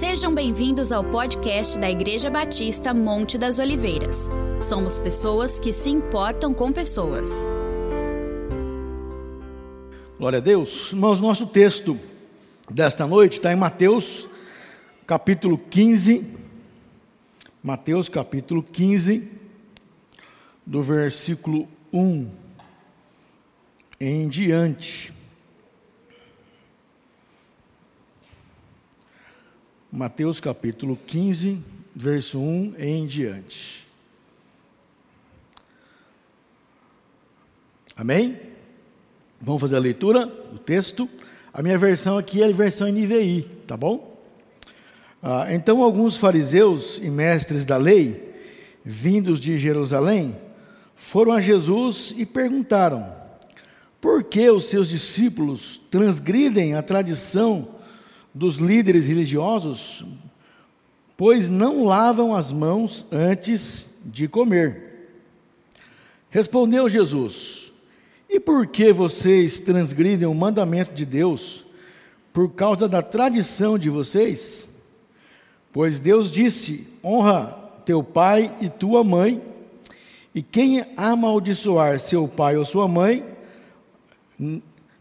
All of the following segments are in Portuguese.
Sejam bem-vindos ao podcast da Igreja Batista Monte das Oliveiras. Somos pessoas que se importam com pessoas. Glória a Deus. Irmãos, nosso texto desta noite está em Mateus, capítulo 15. Mateus, capítulo 15, do versículo 1 em diante. Mateus capítulo 15, verso 1 em diante. Amém? Vamos fazer a leitura do texto. A minha versão aqui é a versão NVI, tá bom? Ah, então, alguns fariseus e mestres da lei, vindos de Jerusalém, foram a Jesus e perguntaram: por que os seus discípulos transgridem a tradição dos líderes religiosos, pois não lavam as mãos antes de comer. Respondeu Jesus: E por que vocês transgridem o mandamento de Deus por causa da tradição de vocês? Pois Deus disse: Honra teu pai e tua mãe, e quem amaldiçoar seu pai ou sua mãe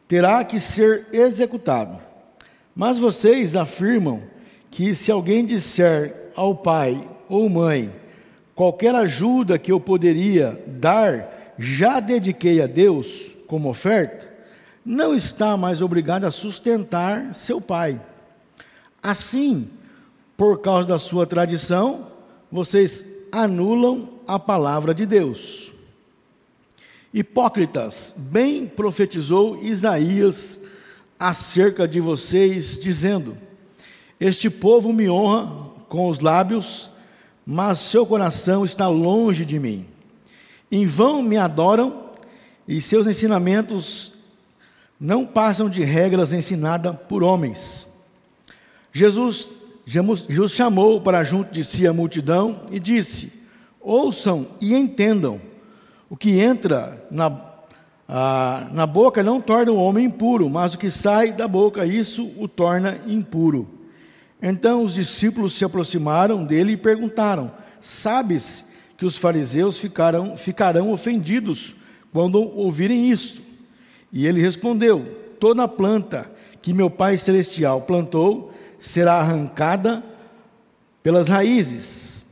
terá que ser executado. Mas vocês afirmam que se alguém disser ao pai ou mãe, qualquer ajuda que eu poderia dar, já dediquei a Deus como oferta, não está mais obrigado a sustentar seu pai. Assim, por causa da sua tradição, vocês anulam a palavra de Deus. Hipócritas, bem profetizou Isaías acerca de vocês, dizendo: Este povo me honra com os lábios, mas seu coração está longe de mim. Em vão me adoram e seus ensinamentos não passam de regras ensinadas por homens. Jesus, Jesus chamou para junto de si a multidão e disse: Ouçam e entendam. O que entra na ah, na boca não torna o homem impuro, mas o que sai da boca, isso o torna impuro. Então os discípulos se aproximaram dele e perguntaram: Sabes que os fariseus ficarão, ficarão ofendidos quando ouvirem isso? E ele respondeu: Toda planta que meu Pai Celestial plantou será arrancada pelas raízes.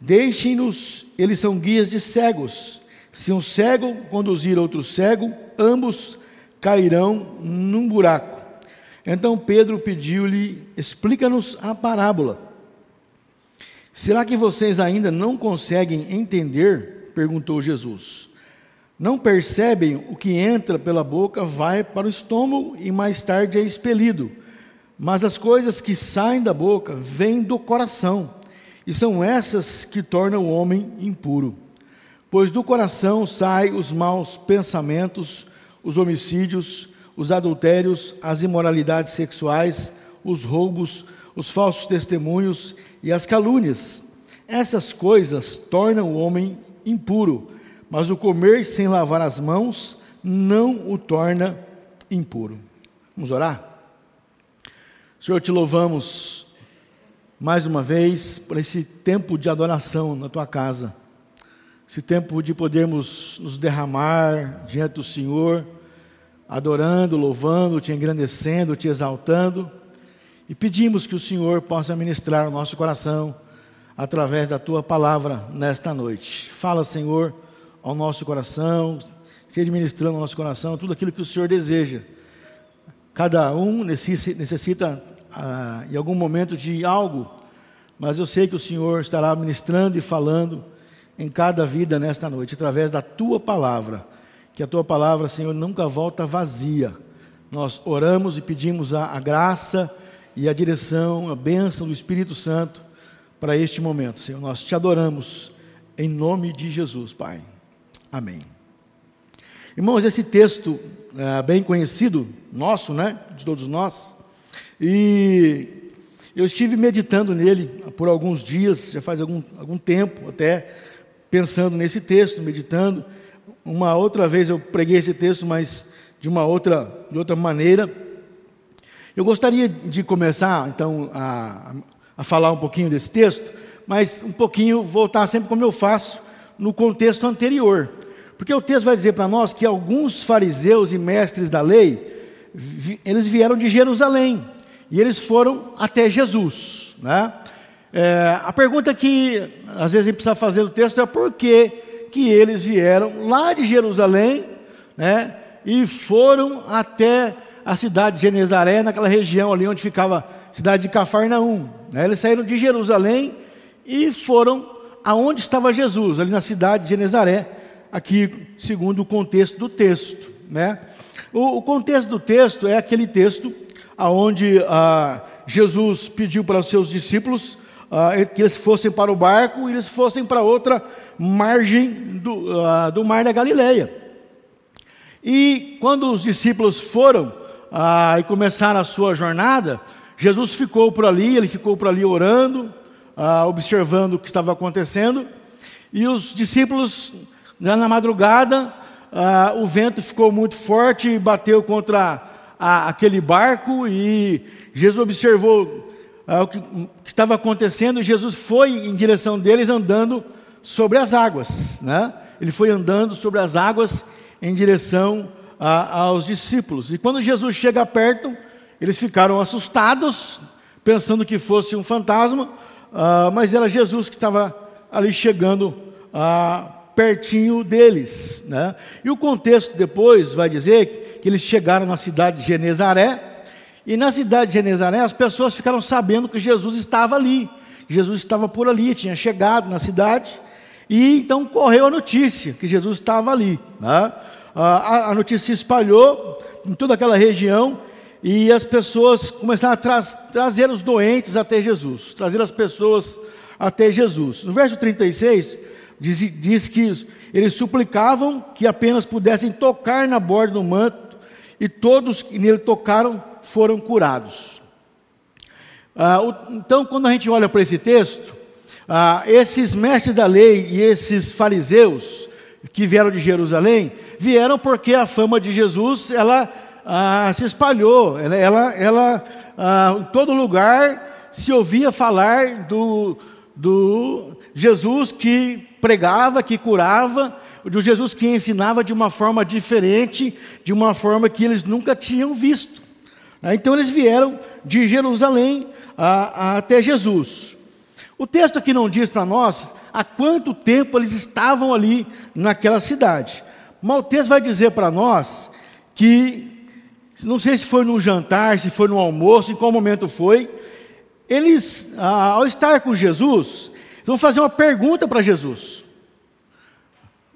Deixem-nos, eles são guias de cegos. Se um cego conduzir outro cego, ambos cairão num buraco. Então Pedro pediu-lhe: explica-nos a parábola. Será que vocês ainda não conseguem entender? perguntou Jesus. Não percebem o que entra pela boca vai para o estômago e mais tarde é expelido. Mas as coisas que saem da boca vêm do coração, e são essas que tornam o homem impuro. Pois do coração saem os maus pensamentos, os homicídios, os adultérios, as imoralidades sexuais, os roubos, os falsos testemunhos e as calúnias. Essas coisas tornam o homem impuro, mas o comer sem lavar as mãos não o torna impuro. Vamos orar? Senhor, te louvamos mais uma vez por esse tempo de adoração na tua casa esse tempo de podermos nos derramar diante do Senhor, adorando, louvando, te engrandecendo, te exaltando, e pedimos que o Senhor possa ministrar o nosso coração através da tua palavra nesta noite. Fala, Senhor, ao nosso coração, seja ministrando ao nosso coração tudo aquilo que o Senhor deseja. Cada um necessita, ah, em algum momento, de algo, mas eu sei que o Senhor estará ministrando e falando em cada vida nesta noite, através da tua palavra. Que a tua palavra, Senhor, nunca volta vazia. Nós oramos e pedimos a, a graça e a direção, a bênção do Espírito Santo para este momento, Senhor. Nós te adoramos em nome de Jesus, Pai. Amém. Irmãos, esse texto é bem conhecido, nosso, né? De todos nós. E eu estive meditando nele por alguns dias, já faz algum, algum tempo até pensando nesse texto, meditando. Uma outra vez eu preguei esse texto, mas de uma outra, de outra maneira. Eu gostaria de começar, então, a, a falar um pouquinho desse texto, mas um pouquinho voltar sempre como eu faço no contexto anterior. Porque o texto vai dizer para nós que alguns fariseus e mestres da lei, eles vieram de Jerusalém e eles foram até Jesus. Né? É, a pergunta que às vezes a gente precisa fazer no texto é por que, que eles vieram lá de Jerusalém né, e foram até a cidade de Genezaré, naquela região ali onde ficava a cidade de Cafarnaum. Né? Eles saíram de Jerusalém e foram aonde estava Jesus, ali na cidade de Genezaré, aqui segundo o contexto do texto. Né? O, o contexto do texto é aquele texto aonde ah, Jesus pediu para os seus discípulos ah, que eles fossem para o barco e eles fossem para outra margem do, ah, do mar da Galileia. E quando os discípulos foram ah, e começaram a sua jornada, Jesus ficou por ali, ele ficou por ali orando, ah, observando o que estava acontecendo, e os discípulos, já na madrugada, o vento ficou muito forte e bateu contra a, aquele barco, e Jesus observou ah, o que, que estava acontecendo, Jesus foi em direção deles andando sobre as águas, né? Ele foi andando sobre as águas em direção a, aos discípulos. E quando Jesus chega perto, eles ficaram assustados, pensando que fosse um fantasma, uh, mas era Jesus que estava ali chegando uh, pertinho deles. Né? E o contexto depois vai dizer que eles chegaram na cidade de Genezaré, e na cidade de Genezaré as pessoas ficaram sabendo que Jesus estava ali. Jesus estava por ali, tinha chegado na cidade, e então correu a notícia que Jesus estava ali. Né? a, a notícia se espalhou em toda aquela região e as pessoas começaram a tra trazer os doentes até Jesus, trazer as pessoas até Jesus. No verso 36, diz, diz que eles suplicavam que apenas pudessem tocar na borda do manto, e todos que nele tocaram foram curados. Ah, o, então, quando a gente olha para esse texto, ah, esses mestres da lei e esses fariseus, que vieram de Jerusalém, vieram porque a fama de Jesus ela ah, se espalhou, ela, ela, ela ah, em todo lugar se ouvia falar do, do Jesus que pregava, que curava, do Jesus que ensinava de uma forma diferente, de uma forma que eles nunca tinham visto. Então eles vieram de Jerusalém ah, até Jesus. O texto aqui não diz para nós há quanto tempo eles estavam ali naquela cidade. Maltês vai dizer para nós que, não sei se foi no jantar, se foi no almoço, em qual momento foi, eles, ao estar com Jesus, vão fazer uma pergunta para Jesus.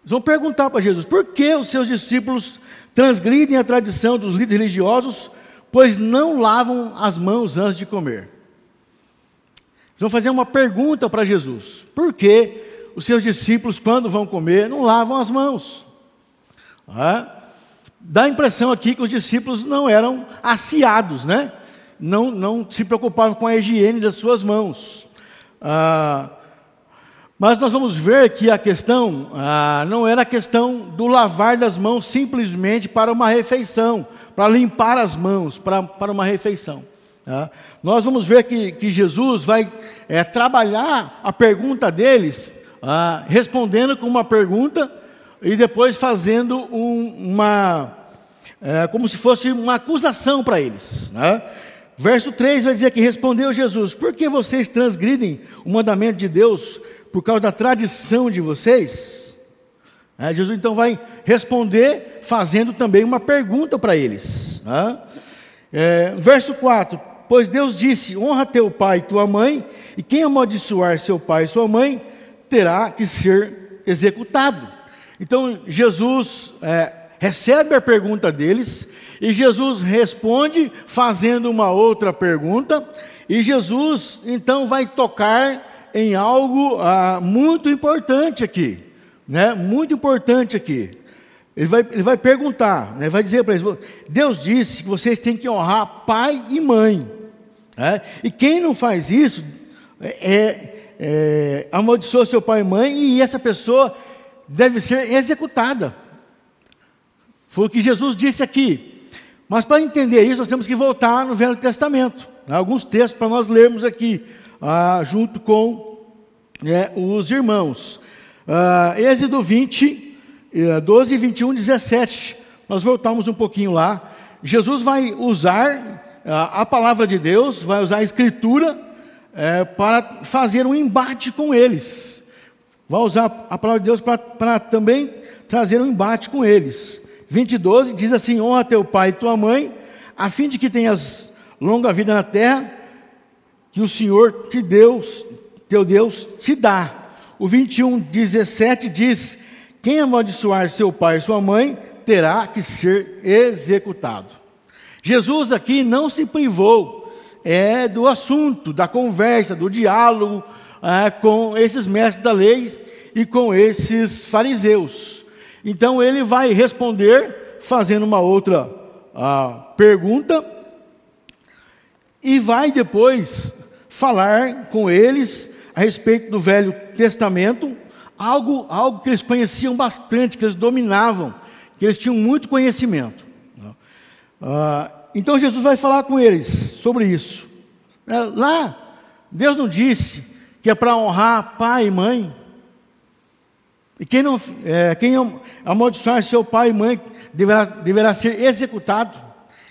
Eles vão perguntar para Jesus: por que os seus discípulos transgridem a tradição dos líderes religiosos, pois não lavam as mãos antes de comer? Eles vão fazer uma pergunta para Jesus: por que os seus discípulos, quando vão comer, não lavam as mãos? Ah, dá a impressão aqui que os discípulos não eram aciados, né? Não, não se preocupavam com a higiene das suas mãos. Ah, mas nós vamos ver que a questão ah, não era a questão do lavar das mãos simplesmente para uma refeição, para limpar as mãos para, para uma refeição. Tá? Nós vamos ver que, que Jesus vai é, trabalhar a pergunta deles, ah, respondendo com uma pergunta e depois fazendo um, uma, é, como se fosse uma acusação para eles. Né? Verso 3 vai dizer que respondeu Jesus: Por que vocês transgridem o mandamento de Deus por causa da tradição de vocês? É, Jesus então vai responder fazendo também uma pergunta para eles. Né? É, verso 4: Pois Deus disse: honra teu pai e tua mãe, e quem amaldiçoar seu pai e sua mãe terá que ser executado. Então Jesus é, recebe a pergunta deles, e Jesus responde fazendo uma outra pergunta, e Jesus então vai tocar em algo ah, muito importante aqui, né? Muito importante aqui. Ele vai, ele vai perguntar, né? vai dizer para eles: Deus disse que vocês têm que honrar pai e mãe. Né? E quem não faz isso é, é, é, amaldiçoa seu pai e mãe e essa pessoa deve ser executada. Foi o que Jesus disse aqui. Mas para entender isso, nós temos que voltar no Velho Testamento. Alguns textos para nós lermos aqui, ah, junto com é, os irmãos. Ah, Êxodo 20, 12, 21, 17. Nós voltamos um pouquinho lá. Jesus vai usar ah, a palavra de Deus, vai usar a Escritura é, para fazer um embate com eles. Vai usar a palavra de Deus para, para também trazer um embate com eles. 20, 12 diz assim: honra teu pai e tua mãe, a fim de que tenhas longa vida na terra, que o Senhor te Deus, teu Deus te dá. O 21, 17 diz: quem amaldiçoar seu pai e sua mãe terá que ser executado. Jesus aqui não se privou é, do assunto, da conversa, do diálogo é, com esses mestres da lei e com esses fariseus. Então ele vai responder fazendo uma outra ah, pergunta e vai depois falar com eles a respeito do Velho Testamento, algo, algo que eles conheciam bastante, que eles dominavam, que eles tinham muito conhecimento. Ah, então Jesus vai falar com eles sobre isso. É, lá, Deus não disse que é para honrar pai e mãe. E quem, não, é, quem amaldiçoar seu pai e mãe deverá, deverá ser executado.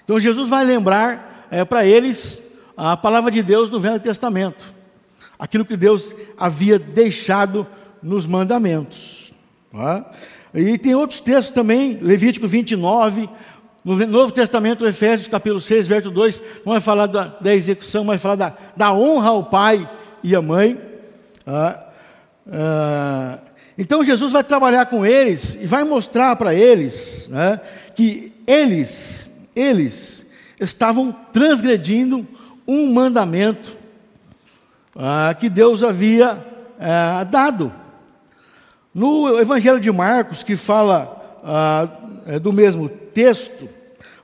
Então Jesus vai lembrar é, para eles a palavra de Deus no Velho Testamento, aquilo que Deus havia deixado nos mandamentos. É? E tem outros textos também, Levítico 29, no Novo Testamento, Efésios capítulo 6, verso 2, não vai falar da, da execução, mas vai falar da, da honra ao pai e à mãe. Ah, ah, então Jesus vai trabalhar com eles e vai mostrar para eles que eles, eles estavam transgredindo um mandamento ah, que Deus havia ah, dado. No Evangelho de Marcos, que fala ah, é do mesmo texto,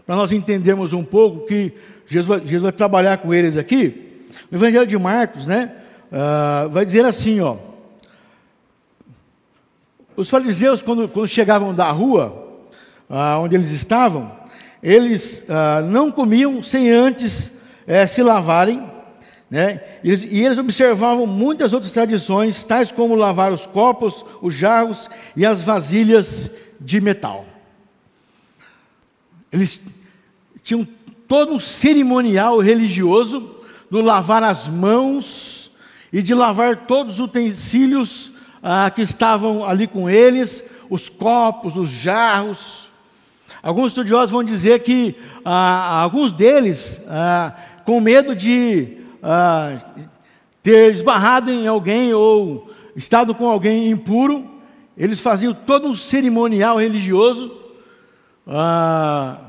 para nós entendermos um pouco que Jesus vai, Jesus vai, trabalhar com eles aqui, o Evangelho de Marcos, né, ah, vai dizer assim, ó, os fariseus, quando, quando chegavam da rua, ah, onde eles estavam, eles ah, não comiam sem antes eh, se lavarem, né? E eles, e eles observavam muitas outras tradições, tais como lavar os copos, os jarros e as vasilhas de metal. Eles tinham todo um cerimonial religioso do lavar as mãos e de lavar todos os utensílios ah, que estavam ali com eles, os copos, os jarros. Alguns estudiosos vão dizer que ah, alguns deles, ah, com medo de ah, ter esbarrado em alguém ou estado com alguém impuro, eles faziam todo um cerimonial religioso ah,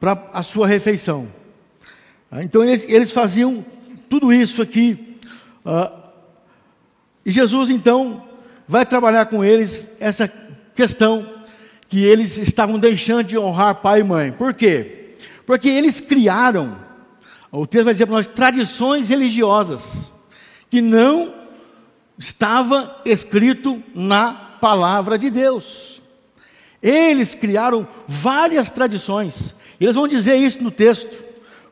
para a sua refeição. Ah, então eles, eles, faziam tudo isso aqui. e Jesus então vai trabalhar com eles essa questão que eles estavam deixando de honrar pai e mãe. Por quê? Porque eles criaram, o texto vai dizer para nós, tradições religiosas que não estava escrito na palavra de Deus. Eles criaram várias tradições. Eles vão dizer isso no texto.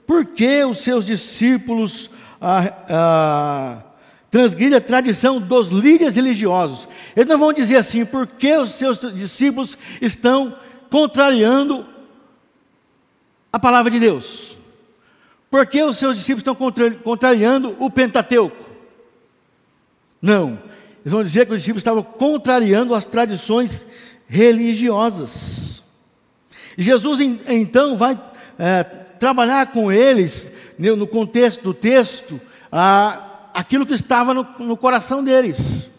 Por que os seus discípulos ah, ah, a tradição dos líderes religiosos. Eles não vão dizer assim, porque os seus discípulos estão contrariando a palavra de Deus. Porque os seus discípulos estão contrariando o Pentateuco. Não. Eles vão dizer que os discípulos estavam contrariando as tradições religiosas. E Jesus então vai é, trabalhar com eles, no contexto do texto, a aquilo que estava no, no coração deles.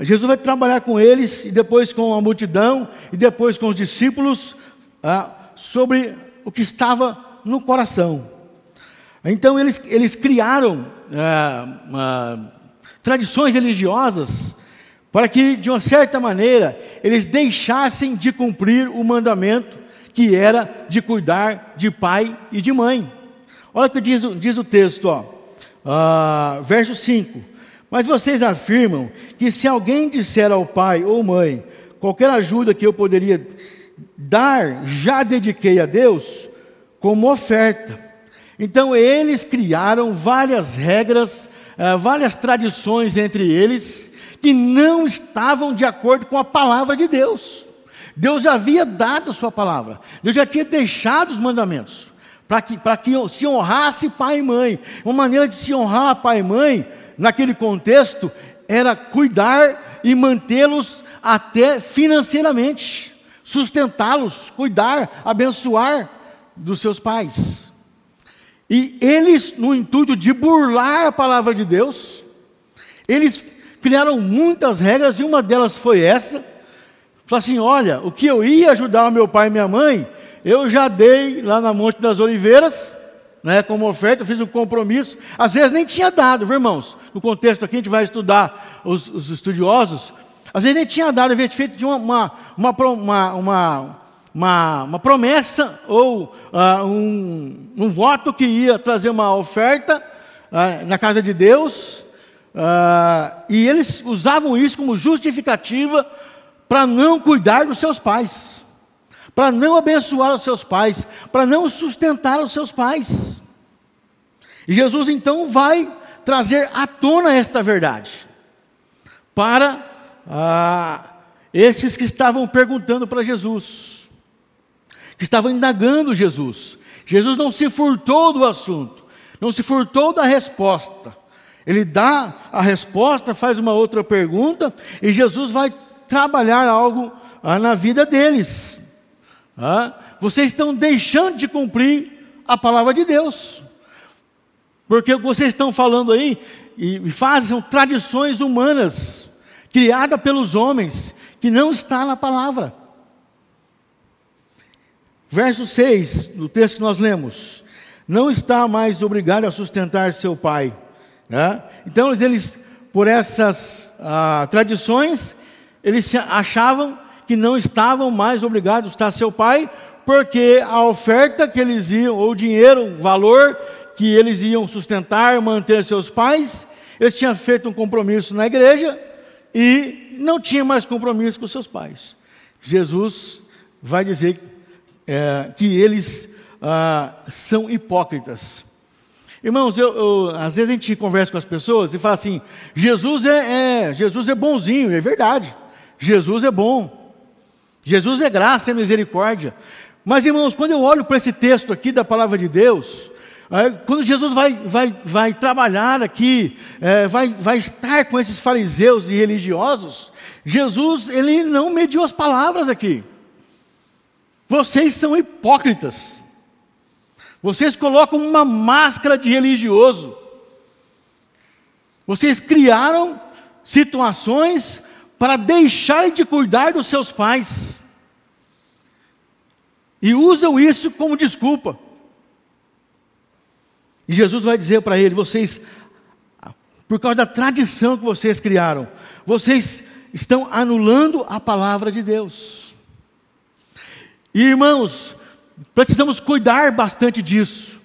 Jesus vai trabalhar com eles, e depois com a multidão, e depois com os discípulos, sobre o que estava no coração. Então eles, eles criaram ah, tradições religiosas para que, de uma certa maneira, eles deixassem de cumprir o mandamento que era de cuidar de pai e de mãe. Olha o que diz, diz o texto, ó. Ah, verso 5: Mas vocês afirmam que se alguém disser ao pai ou mãe, qualquer ajuda que eu poderia dar, já dediquei a Deus, como oferta. Então eles criaram várias regras, uh, várias tradições entre eles, que não estavam de acordo com a palavra de Deus. Deus já havia dado a sua palavra, Deus já tinha deixado os mandamentos, para que, que se honrasse pai e mãe. Uma maneira de se honrar pai e mãe, naquele contexto, era cuidar e mantê-los até financeiramente, sustentá-los, cuidar, abençoar dos seus pais. E eles, no intuito de burlar a palavra de Deus, eles criaram muitas regras e uma delas foi essa Falei assim: olha, o que eu ia ajudar o meu pai e minha mãe, eu já dei lá na Monte das Oliveiras, né, como oferta, eu fiz um compromisso. Às vezes nem tinha dado, viu, irmãos? No contexto aqui, a gente vai estudar os, os estudiosos. Às vezes nem tinha dado, havia feito de uma, uma, uma, uma, uma, uma promessa ou uh, um, um voto que ia trazer uma oferta uh, na casa de Deus. Uh, e eles usavam isso como justificativa para não cuidar dos seus pais, para não abençoar os seus pais, para não sustentar os seus pais. E Jesus então vai trazer à tona esta verdade para esses que estavam perguntando para Jesus, que estavam indagando Jesus. Jesus não se furtou do assunto, não se furtou da resposta. Ele dá a resposta, faz uma outra pergunta, e Jesus vai trabalhar algo ah, na vida deles. Ah, vocês estão deixando de cumprir a palavra de Deus. Porque vocês estão falando aí e fazem são tradições humanas, criadas pelos homens, que não está na palavra. Verso 6 do texto que nós lemos: Não está mais obrigado a sustentar seu pai. Né? Então, eles, por essas ah, tradições, eles achavam que não estavam mais obrigados a estar seu pai, porque a oferta que eles iam, ou o dinheiro, o valor que eles iam sustentar, manter seus pais, eles tinham feito um compromisso na igreja e não tinha mais compromisso com seus pais. Jesus vai dizer é, que eles ah, são hipócritas. Irmãos, eu, eu, às vezes a gente conversa com as pessoas e fala assim: Jesus é, é Jesus é bonzinho, é verdade. Jesus é bom. Jesus é graça, é misericórdia. Mas, irmãos, quando eu olho para esse texto aqui da palavra de Deus, é, quando Jesus vai, vai, vai trabalhar aqui, é, vai, vai estar com esses fariseus e religiosos, Jesus, ele não mediu as palavras aqui. Vocês são hipócritas. Vocês colocam uma máscara de religioso. Vocês criaram situações para deixar de cuidar dos seus pais. E usam isso como desculpa. E Jesus vai dizer para ele: vocês, por causa da tradição que vocês criaram, vocês estão anulando a palavra de Deus. E irmãos, precisamos cuidar bastante disso,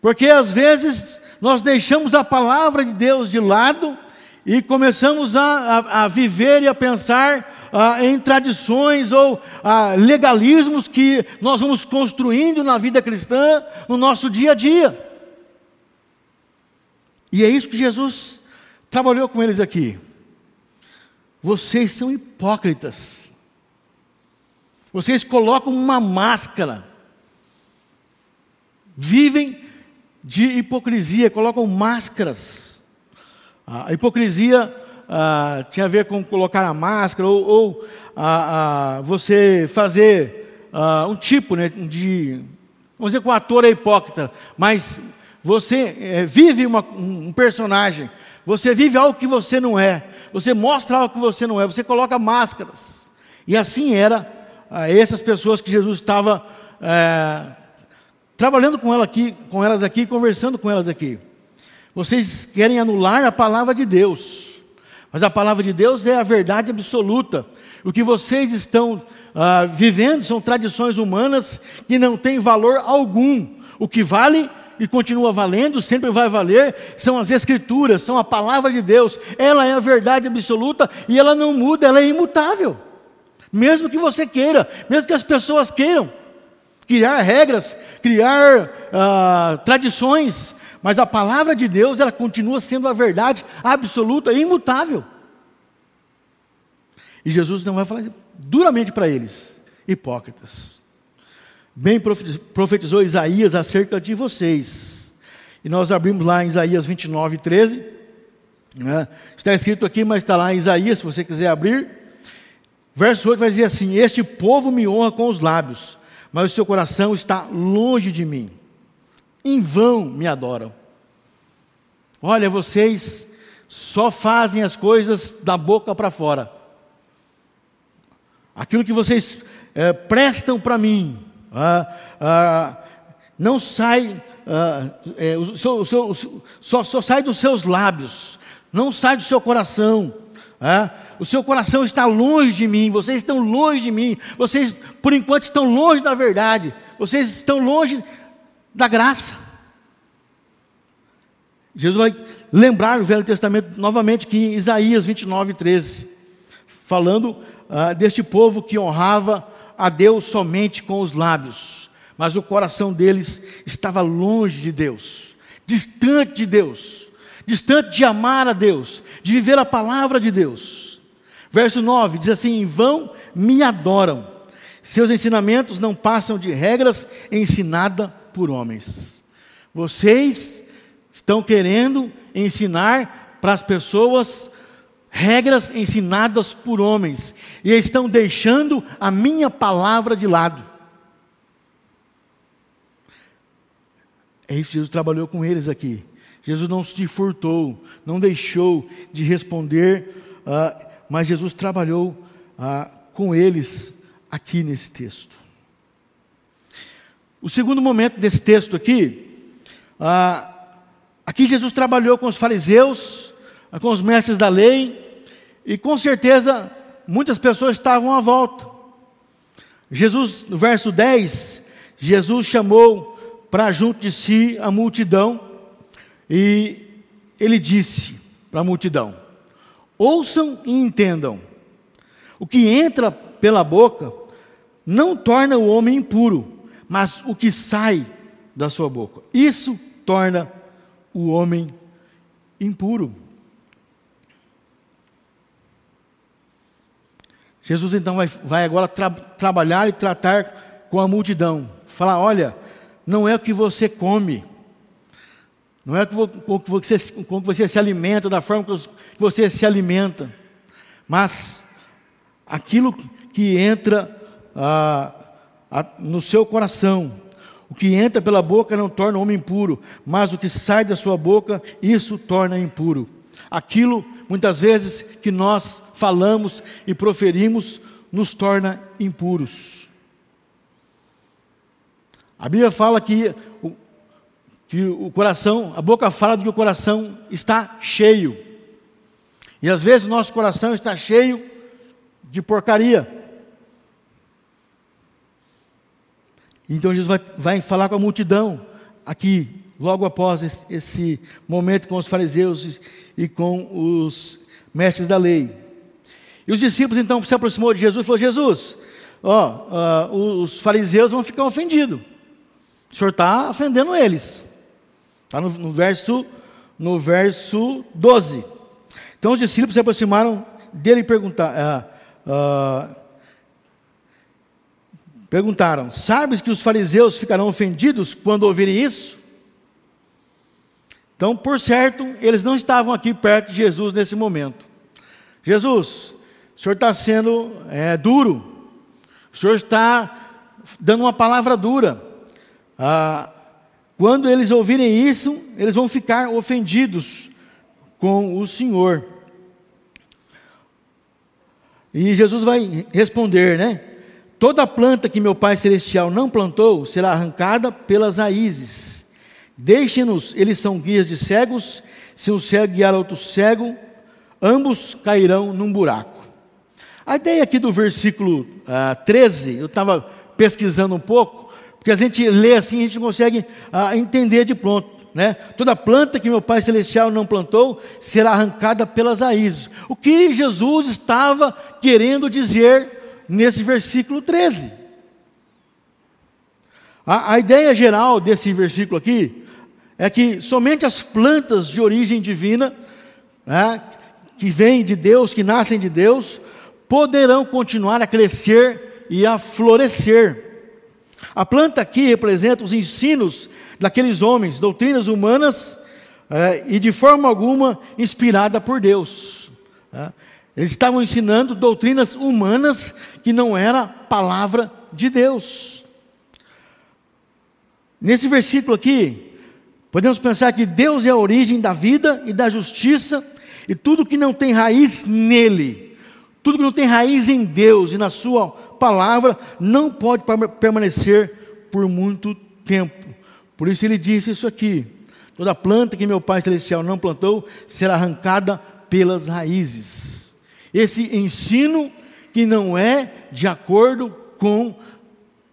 porque às vezes nós deixamos a palavra de Deus de lado e começamos a, a, a viver e a pensar em tradições ou legalismos que nós vamos construindo na vida cristã, no nosso dia a dia. E é isso que Jesus trabalhou com eles aqui. Vocês são hipócritas. Vocês colocam uma máscara. Vivem de hipocrisia, colocam máscaras. A hipocrisia ah, tinha a ver com colocar a máscara ou, ou ah, ah, você fazer ah, um tipo né, de. Vamos dizer que o ator é hipócrita, mas você é, vive uma, um personagem, você vive algo que você não é, você mostra algo que você não é, você coloca máscaras. E assim era ah, essas pessoas que Jesus estava é, trabalhando com, ela aqui, com elas aqui, conversando com elas aqui. Vocês querem anular a palavra de Deus, mas a palavra de Deus é a verdade absoluta. O que vocês estão ah, vivendo são tradições humanas que não têm valor algum. O que vale e continua valendo, sempre vai valer, são as Escrituras, são a palavra de Deus. Ela é a verdade absoluta e ela não muda, ela é imutável. Mesmo que você queira, mesmo que as pessoas queiram, criar regras, criar uh, tradições, mas a palavra de Deus ela continua sendo a verdade absoluta e imutável. E Jesus não vai falar duramente para eles, hipócritas. Bem profetizou Isaías acerca de vocês. E nós abrimos lá em Isaías 29, 13. Né? Está escrito aqui, mas está lá em Isaías, se você quiser abrir. Verso 8 vai dizer assim: Este povo me honra com os lábios, mas o seu coração está longe de mim. Em vão me adoram. Olha, vocês só fazem as coisas da boca para fora. Aquilo que vocês é, prestam para mim, ah, ah, não sai, ah, é, o seu, o seu, só, só sai dos seus lábios, não sai do seu coração. Ah, o seu coração está longe de mim, vocês estão longe de mim, vocês por enquanto estão longe da verdade, vocês estão longe da graça. Jesus vai lembrar o Velho Testamento novamente que em Isaías 29, 13, falando ah, deste povo que honrava a Deus somente com os lábios, mas o coração deles estava longe de Deus, distante de Deus, distante de amar a Deus, de viver a palavra de Deus. Verso 9 diz assim: Em vão me adoram, seus ensinamentos não passam de regras ensinadas por homens. Vocês estão querendo ensinar para as pessoas regras ensinadas por homens, e estão deixando a minha palavra de lado. É isso que Jesus trabalhou com eles aqui. Jesus não se furtou, não deixou de responder, uh, mas Jesus trabalhou uh, com eles aqui nesse texto. O segundo momento desse texto aqui, uh, aqui Jesus trabalhou com os fariseus, com os mestres da lei, e com certeza muitas pessoas estavam à volta. Jesus, no verso 10, Jesus chamou para junto de si a multidão e ele disse para a multidão: Ouçam e entendam. O que entra pela boca não torna o homem impuro, mas o que sai da sua boca. Isso torna o homem impuro. Jesus então vai, vai agora tra trabalhar e tratar com a multidão. Falar: olha, não é o que você come, não é com que você, com que você se alimenta, da forma que você se alimenta, mas aquilo que entra ah, no seu coração. O que entra pela boca não torna o homem impuro, mas o que sai da sua boca, isso torna impuro. Aquilo, muitas vezes, que nós falamos e proferimos nos torna impuros. A Bíblia fala que que o coração, a boca fala de que o coração está cheio. E às vezes nosso coração está cheio de porcaria. Então Jesus vai, vai falar com a multidão aqui, logo após esse, esse momento com os fariseus e com os mestres da lei. E os discípulos então se aproximou de Jesus e falou: Jesus, ó, os fariseus vão ficar ofendidos. O senhor está ofendendo eles. Está no, no, verso, no verso 12. Então os discípulos se aproximaram dele e perguntaram, uh, uh, perguntaram: Sabes que os fariseus ficarão ofendidos quando ouvirem isso? Então, por certo, eles não estavam aqui perto de Jesus nesse momento. Jesus, o senhor está sendo é, duro, o senhor está dando uma palavra dura. Ah, quando eles ouvirem isso, eles vão ficar ofendidos com o Senhor. E Jesus vai responder, né? Toda planta que meu Pai Celestial não plantou será arrancada pelas raízes. Deixem-nos, eles são guias de cegos. Se um cego guiar outro cego, ambos cairão num buraco. A ideia aqui do versículo ah, 13, eu estava pesquisando um pouco, porque a gente lê assim, a gente consegue uh, entender de pronto. Né? Toda planta que meu Pai Celestial não plantou será arrancada pelas raízes. O que Jesus estava querendo dizer nesse versículo 13? A, a ideia geral desse versículo aqui é que somente as plantas de origem divina, né, que vêm de Deus, que nascem de Deus, poderão continuar a crescer e a florescer. A planta aqui representa os ensinos daqueles homens, doutrinas humanas é, e de forma alguma inspirada por Deus. É. Eles estavam ensinando doutrinas humanas que não era palavra de Deus. Nesse versículo aqui, podemos pensar que Deus é a origem da vida e da justiça, e tudo que não tem raiz nele, tudo que não tem raiz em Deus e na Sua palavra, não pode permanecer por muito tempo. Por isso ele disse isso aqui: toda planta que meu Pai Celestial não plantou será arrancada pelas raízes. Esse ensino que não é de acordo com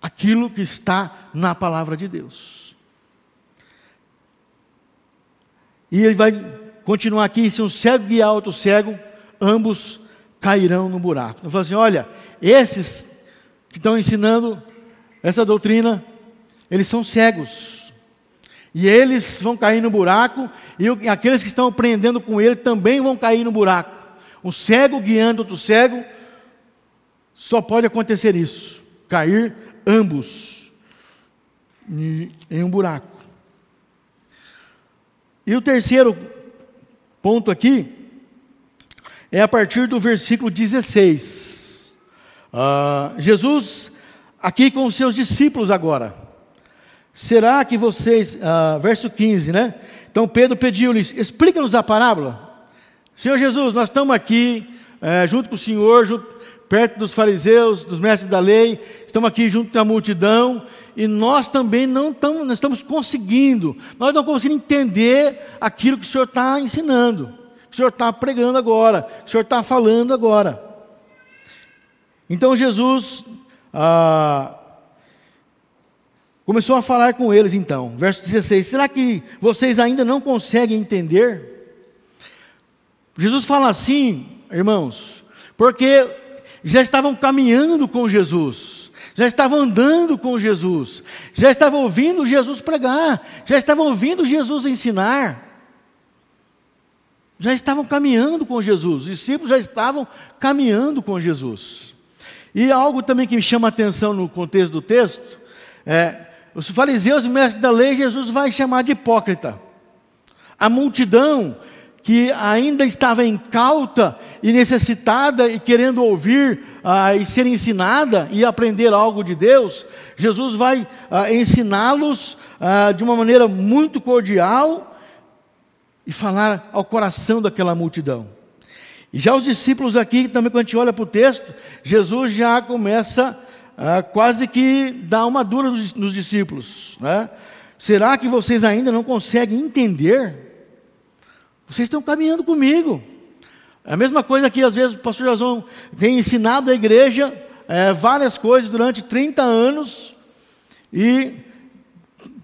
aquilo que está na palavra de Deus. E ele vai continuar aqui: se um cego guiar outro cego, ambos cairão no buraco. Ele fala assim: olha, esses que estão ensinando essa doutrina, eles são cegos. E eles vão cair no buraco, e aqueles que estão aprendendo com ele também vão cair no buraco. Um cego guiando outro cego, só pode acontecer isso: cair ambos em um buraco. E o terceiro ponto aqui é a partir do versículo 16. Uh, Jesus, aqui com os seus discípulos agora. Será que vocês, uh, verso 15, né? Então Pedro pediu-lhes: explica-nos a parábola. Senhor Jesus, nós estamos aqui, é, junto com o Senhor, junto, perto dos fariseus, dos mestres da lei, estamos aqui junto da multidão, e nós também não estamos, não estamos conseguindo, nós não conseguimos entender aquilo que o Senhor está ensinando, que o Senhor está pregando agora, que o Senhor está falando agora. Então Jesus ah, Começou a falar com eles então, verso 16: Será que vocês ainda não conseguem entender? Jesus fala assim, irmãos, porque já estavam caminhando com Jesus, já estavam andando com Jesus, já estavam ouvindo Jesus pregar, já estavam ouvindo Jesus ensinar, já estavam caminhando com Jesus, os discípulos já estavam caminhando com Jesus. E algo também que me chama a atenção no contexto do texto é os fariseus e mestres da lei, Jesus vai chamar de hipócrita. A multidão que ainda estava incauta e necessitada e querendo ouvir ah, e ser ensinada e aprender algo de Deus, Jesus vai ah, ensiná-los ah, de uma maneira muito cordial e falar ao coração daquela multidão. E já os discípulos aqui, também quando a gente olha para o texto, Jesus já começa ah, quase que dá uma dura nos, discípulos. Né? Será que vocês ainda não conseguem entender? Vocês estão caminhando comigo. É a mesma coisa que às vezes o pastor Jazão tem ensinado à igreja é, várias coisas durante 30 anos e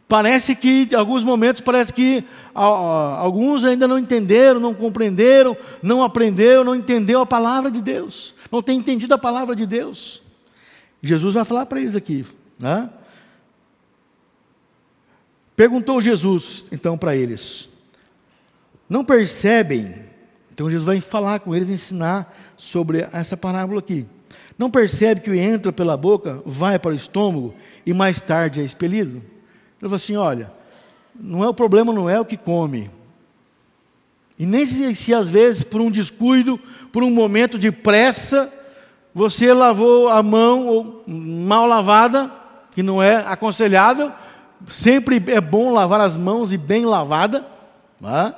parece que, em alguns momentos, parece que alguns ainda não entenderam, não compreenderam, não aprenderam, não entendeu a palavra de Deus, não tem entendido a palavra de Deus. Jesus vai falar para eles aqui. Né? Perguntou Jesus, então, para eles: Não percebem? Então, Jesus vai falar com eles, ensinar sobre essa parábola aqui. Não percebe que o entra pela boca, vai para o estômago e mais tarde é expelido? Ele falou assim: Olha, não é o problema, não é o que come. E nem se, se às vezes, por um descuido, por um momento de pressa, você lavou a mão mal lavada, que não é aconselhável, sempre é bom lavar as mãos e bem lavada, é?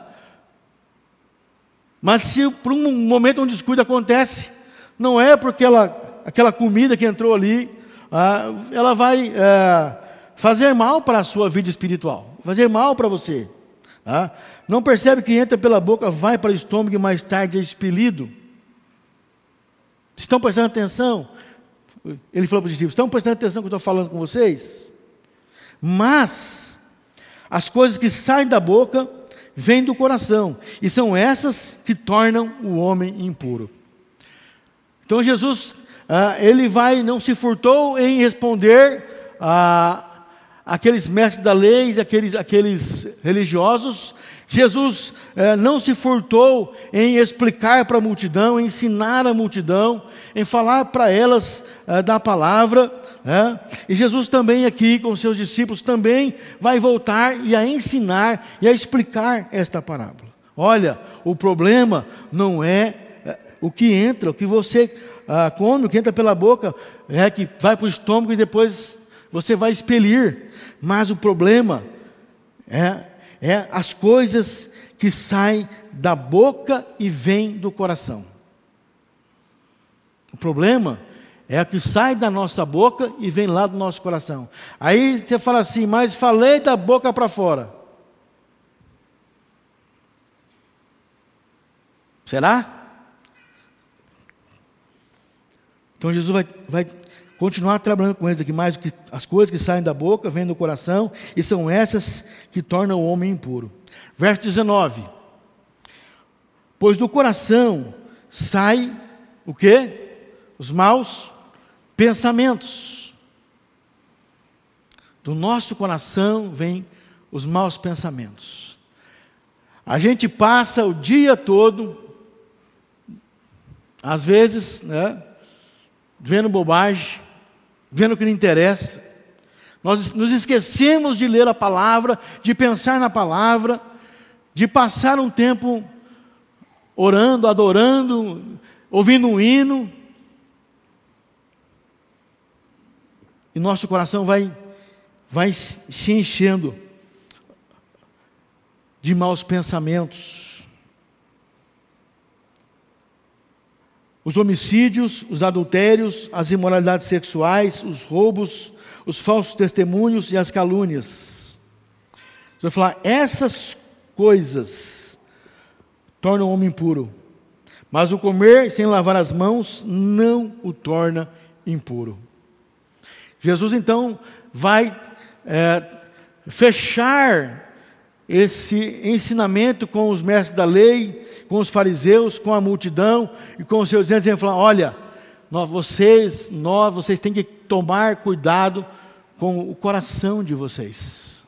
mas se por um momento um descuido acontece, não é porque ela, aquela comida que entrou ali, ah, ela vai é, fazer mal para a sua vida espiritual, fazer mal para você. Ah? Não percebe que entra pela boca, vai para o estômago e mais tarde é expelido. Estão prestando atenção? Ele falou para os discípulos: estão prestando atenção que eu estou falando com vocês? Mas as coisas que saem da boca vêm do coração, e são essas que tornam o homem impuro. Então Jesus, ah, ele vai, não se furtou em responder a, aqueles mestres da lei, aqueles, aqueles religiosos, Jesus eh, não se furtou em explicar para a multidão, em ensinar a multidão, em falar para elas eh, da palavra. Eh, e Jesus também aqui com seus discípulos também vai voltar e a ensinar e a explicar esta parábola. Olha, o problema não é o que entra, o que você ah, come, o que entra pela boca, é que vai para o estômago e depois você vai expelir. Mas o problema é é as coisas que saem da boca e vêm do coração. O problema é que sai da nossa boca e vem lá do nosso coração. Aí você fala assim, mas falei da boca para fora. Será? Então Jesus vai, vai continuar trabalhando com eles aqui, mais que as coisas que saem da boca vêm do coração, e são essas que tornam o homem impuro. Verso 19. Pois do coração sai o que? Os maus pensamentos. Do nosso coração vem os maus pensamentos. A gente passa o dia todo, às vezes, né, vendo bobagem, vendo o que não interessa. Nós nos esquecemos de ler a palavra, de pensar na palavra, de passar um tempo orando, adorando, ouvindo um hino. E nosso coração vai, vai se enchendo de maus pensamentos. Os homicídios, os adultérios, as imoralidades sexuais, os roubos, os falsos testemunhos e as calúnias. Você vai falar, essas coisas tornam o homem impuro, mas o comer sem lavar as mãos não o torna impuro. Jesus então vai é, fechar esse ensinamento com os mestres da lei, com os fariseus, com a multidão e com os seus diantes, dizendo: olha, nós, vocês, nós, vocês têm que tomar cuidado com o coração de vocês.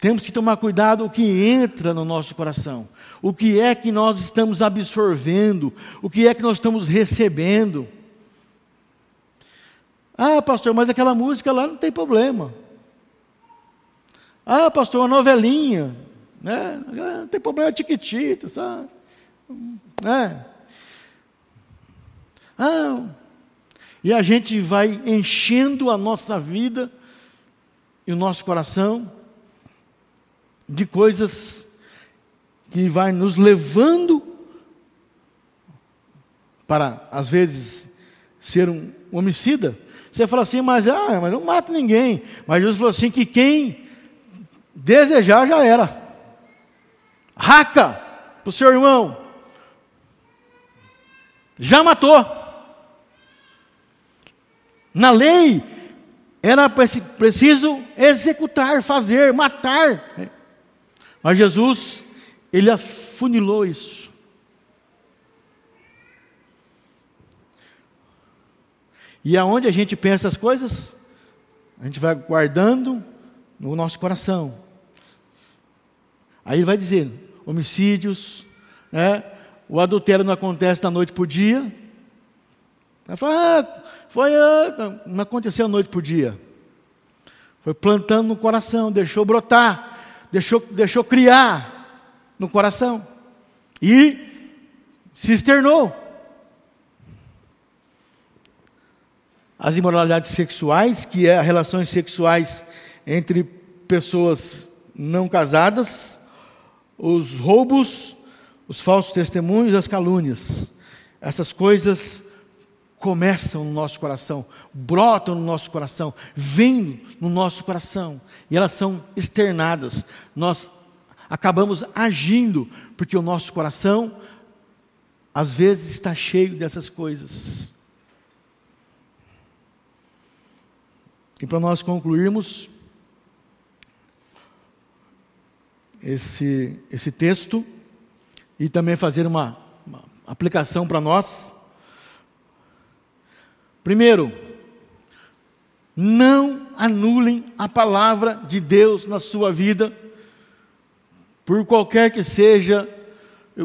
Temos que tomar cuidado o que entra no nosso coração, o que é que nós estamos absorvendo, o que é que nós estamos recebendo. Ah, pastor, mas aquela música lá não tem problema. Ah, pastor, uma novelinha. Né? Não tem problema, é tiquitita, sabe? Né? Ah, e a gente vai enchendo a nossa vida e o nosso coração de coisas que vai nos levando para, às vezes, ser um homicida. Você fala assim, mas, ah, mas não mata ninguém. Mas Jesus falou assim: que quem Desejar já era. Raca para o seu irmão. Já matou. Na lei, era preciso executar, fazer, matar. Mas Jesus, ele afunilou isso. E aonde a gente pensa as coisas, a gente vai guardando no nosso coração. Aí ele vai dizer: homicídios, né? o adultério não acontece da noite para o dia. Ela fala, ah, foi, ah, não aconteceu da noite para o dia. Foi plantando no coração, deixou brotar, deixou, deixou criar no coração. E se externou. As imoralidades sexuais, que é relações sexuais entre pessoas não casadas, os roubos, os falsos testemunhos, as calúnias. Essas coisas começam no nosso coração, brotam no nosso coração, vêm no nosso coração e elas são externadas. Nós acabamos agindo porque o nosso coração às vezes está cheio dessas coisas. E para nós concluirmos, esse, esse texto e também fazer uma, uma aplicação para nós. Primeiro, Não anulem a palavra de Deus na sua vida, por qualquer que seja,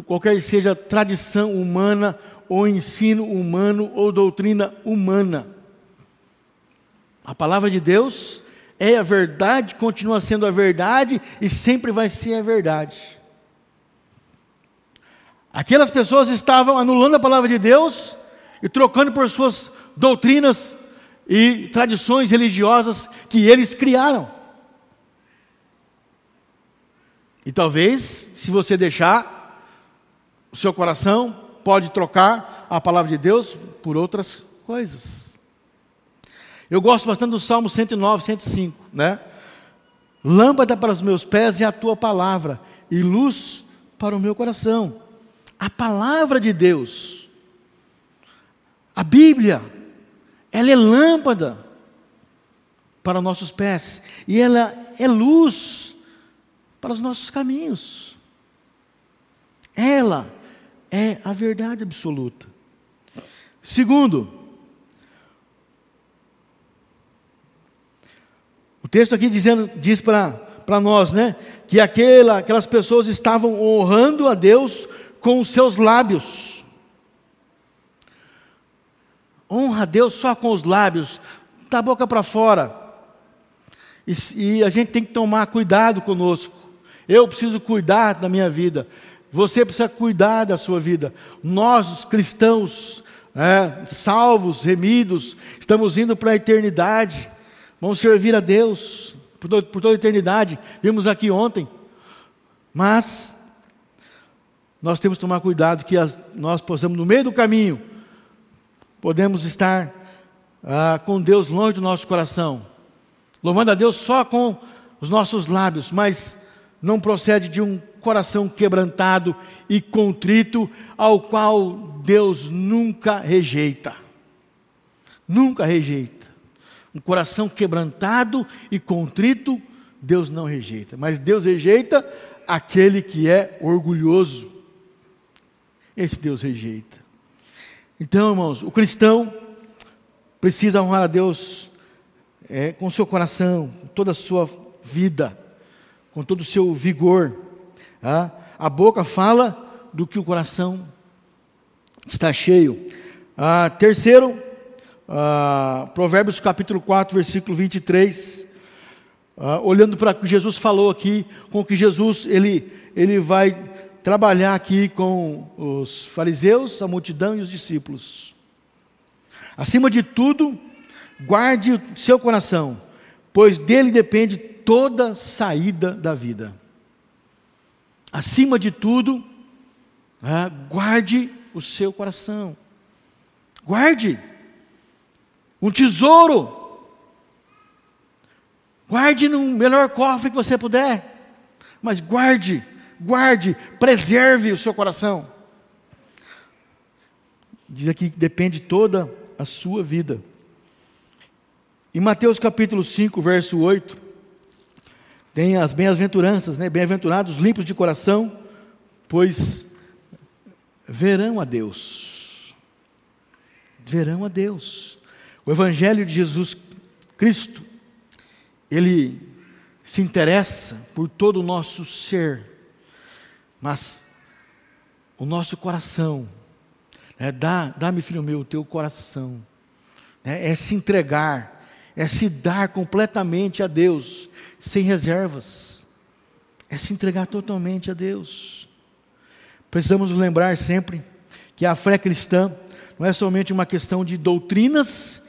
qualquer que seja tradição humana, ou ensino humano, ou doutrina humana. A palavra de Deus é a verdade, continua sendo a verdade e sempre vai ser a verdade. Aquelas pessoas estavam anulando a palavra de Deus e trocando por suas doutrinas e tradições religiosas que eles criaram. E talvez, se você deixar, o seu coração pode trocar a palavra de Deus por outras coisas. Eu gosto bastante do Salmo 109, 105, né? Lâmpada para os meus pés é a tua palavra, e luz para o meu coração. A palavra de Deus, a Bíblia, ela é lâmpada para os nossos pés, e ela é luz para os nossos caminhos. Ela é a verdade absoluta. Segundo, O texto aqui dizendo, diz para nós, né? Que aquela, aquelas pessoas estavam honrando a Deus com os seus lábios. Honra a Deus só com os lábios, da boca para fora. E, e a gente tem que tomar cuidado conosco. Eu preciso cuidar da minha vida. Você precisa cuidar da sua vida. Nós, os cristãos, é, salvos, remidos, estamos indo para a eternidade. Vamos servir a Deus por, todo, por toda a eternidade. Vimos aqui ontem. Mas nós temos que tomar cuidado que as, nós possamos, no meio do caminho, podemos estar ah, com Deus longe do nosso coração, louvando a Deus só com os nossos lábios, mas não procede de um coração quebrantado e contrito, ao qual Deus nunca rejeita. Nunca rejeita. Um coração quebrantado e contrito, Deus não rejeita. Mas Deus rejeita aquele que é orgulhoso. Esse Deus rejeita. Então, irmãos, o cristão precisa honrar a Deus é, com seu coração, com toda a sua vida, com todo o seu vigor. Tá? A boca fala do que o coração está cheio. Ah, terceiro, ah, Provérbios capítulo 4, versículo 23, ah, olhando para o que Jesus falou aqui, com o que Jesus ele, ele vai trabalhar aqui com os fariseus, a multidão e os discípulos. Acima de tudo, guarde o seu coração, pois dele depende toda saída da vida. Acima de tudo, ah, guarde o seu coração. Guarde um tesouro. Guarde no melhor cofre que você puder, mas guarde, guarde, preserve o seu coração. Diz aqui que depende toda a sua vida. Em Mateus capítulo 5, verso 8, tem as bem-aventuranças, né? Bem-aventurados limpos de coração, pois verão a Deus. Verão a Deus. O Evangelho de Jesus Cristo, ele se interessa por todo o nosso ser, mas o nosso coração, né, dá, dá-me, filho meu, o teu coração, né, é se entregar, é se dar completamente a Deus, sem reservas, é se entregar totalmente a Deus. Precisamos lembrar sempre que a fé cristã não é somente uma questão de doutrinas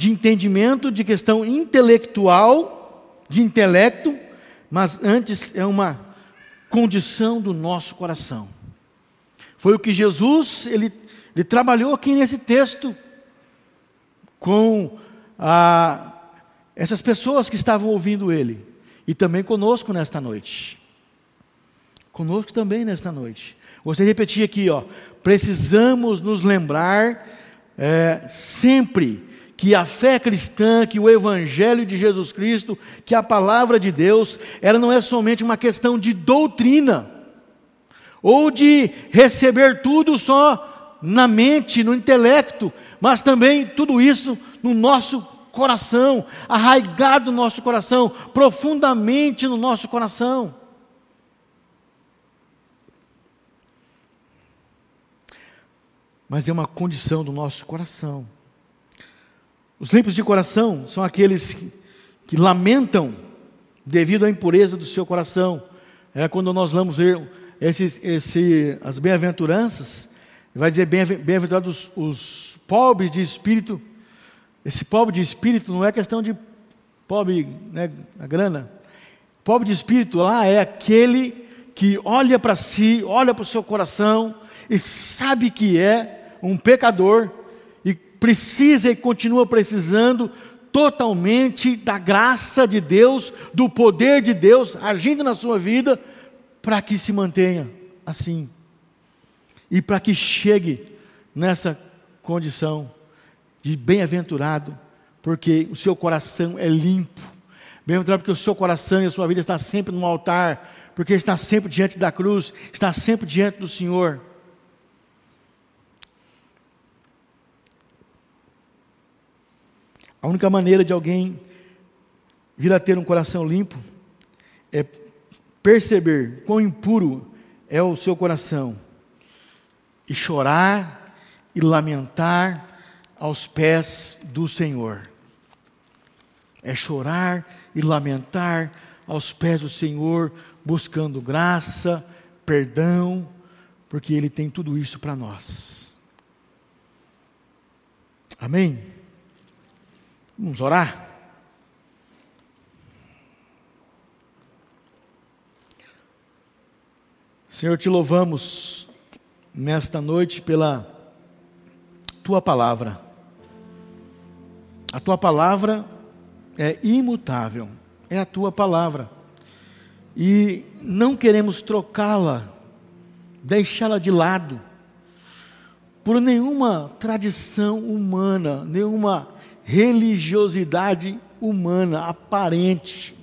de entendimento, de questão intelectual, de intelecto, mas antes é uma condição do nosso coração. Foi o que Jesus ele, ele trabalhou aqui nesse texto com ah, essas pessoas que estavam ouvindo ele e também conosco nesta noite. Conosco também nesta noite. Você repetir aqui, ó, precisamos nos lembrar é, sempre que a fé cristã, que o Evangelho de Jesus Cristo, que a palavra de Deus, ela não é somente uma questão de doutrina, ou de receber tudo só na mente, no intelecto, mas também tudo isso no nosso coração, arraigado no nosso coração, profundamente no nosso coração. Mas é uma condição do nosso coração. Os limpos de coração são aqueles que, que lamentam devido à impureza do seu coração. É quando nós vamos ver esses, esse, as bem-aventuranças, vai dizer bem-aventurados os, os pobres de espírito. Esse pobre de espírito não é questão de pobre, né, a grana. Pobre de espírito lá é aquele que olha para si, olha para o seu coração e sabe que é um pecador precisa e continua precisando totalmente da graça de Deus, do poder de Deus agindo na sua vida, para que se mantenha assim e para que chegue nessa condição de bem-aventurado, porque o seu coração é limpo. Bem-aventurado porque o seu coração e a sua vida está sempre no altar, porque está sempre diante da cruz, está sempre diante do Senhor. A única maneira de alguém vir a ter um coração limpo é perceber quão impuro é o seu coração e chorar e lamentar aos pés do Senhor. É chorar e lamentar aos pés do Senhor, buscando graça, perdão, porque Ele tem tudo isso para nós. Amém? Vamos orar? Senhor, te louvamos nesta noite pela tua palavra. A tua palavra é imutável, é a tua palavra. E não queremos trocá-la, deixá-la de lado, por nenhuma tradição humana, nenhuma religiosidade humana aparente,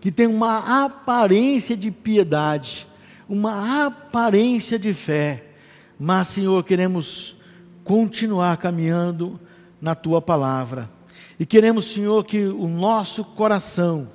que tem uma aparência de piedade uma aparência de fé, mas, Senhor, queremos continuar caminhando na tua palavra. E queremos, Senhor, que o nosso coração,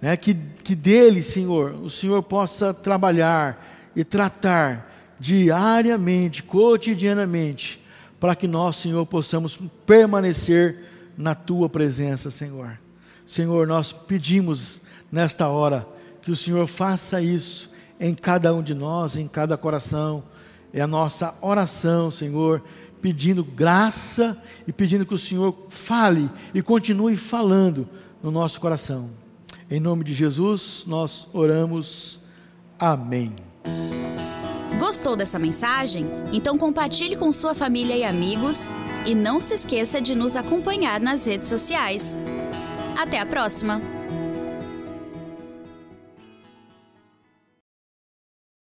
né, que, que dele, Senhor, o Senhor possa trabalhar e tratar diariamente, cotidianamente, para que nós, Senhor, possamos permanecer na tua presença, Senhor. Senhor, nós pedimos nesta hora que o Senhor faça isso em cada um de nós, em cada coração. É a nossa oração, Senhor, pedindo graça e pedindo que o Senhor fale e continue falando no nosso coração. Em nome de Jesus, nós oramos. Amém. Gostou dessa mensagem? Então compartilhe com sua família e amigos e não se esqueça de nos acompanhar nas redes sociais. Até a próxima!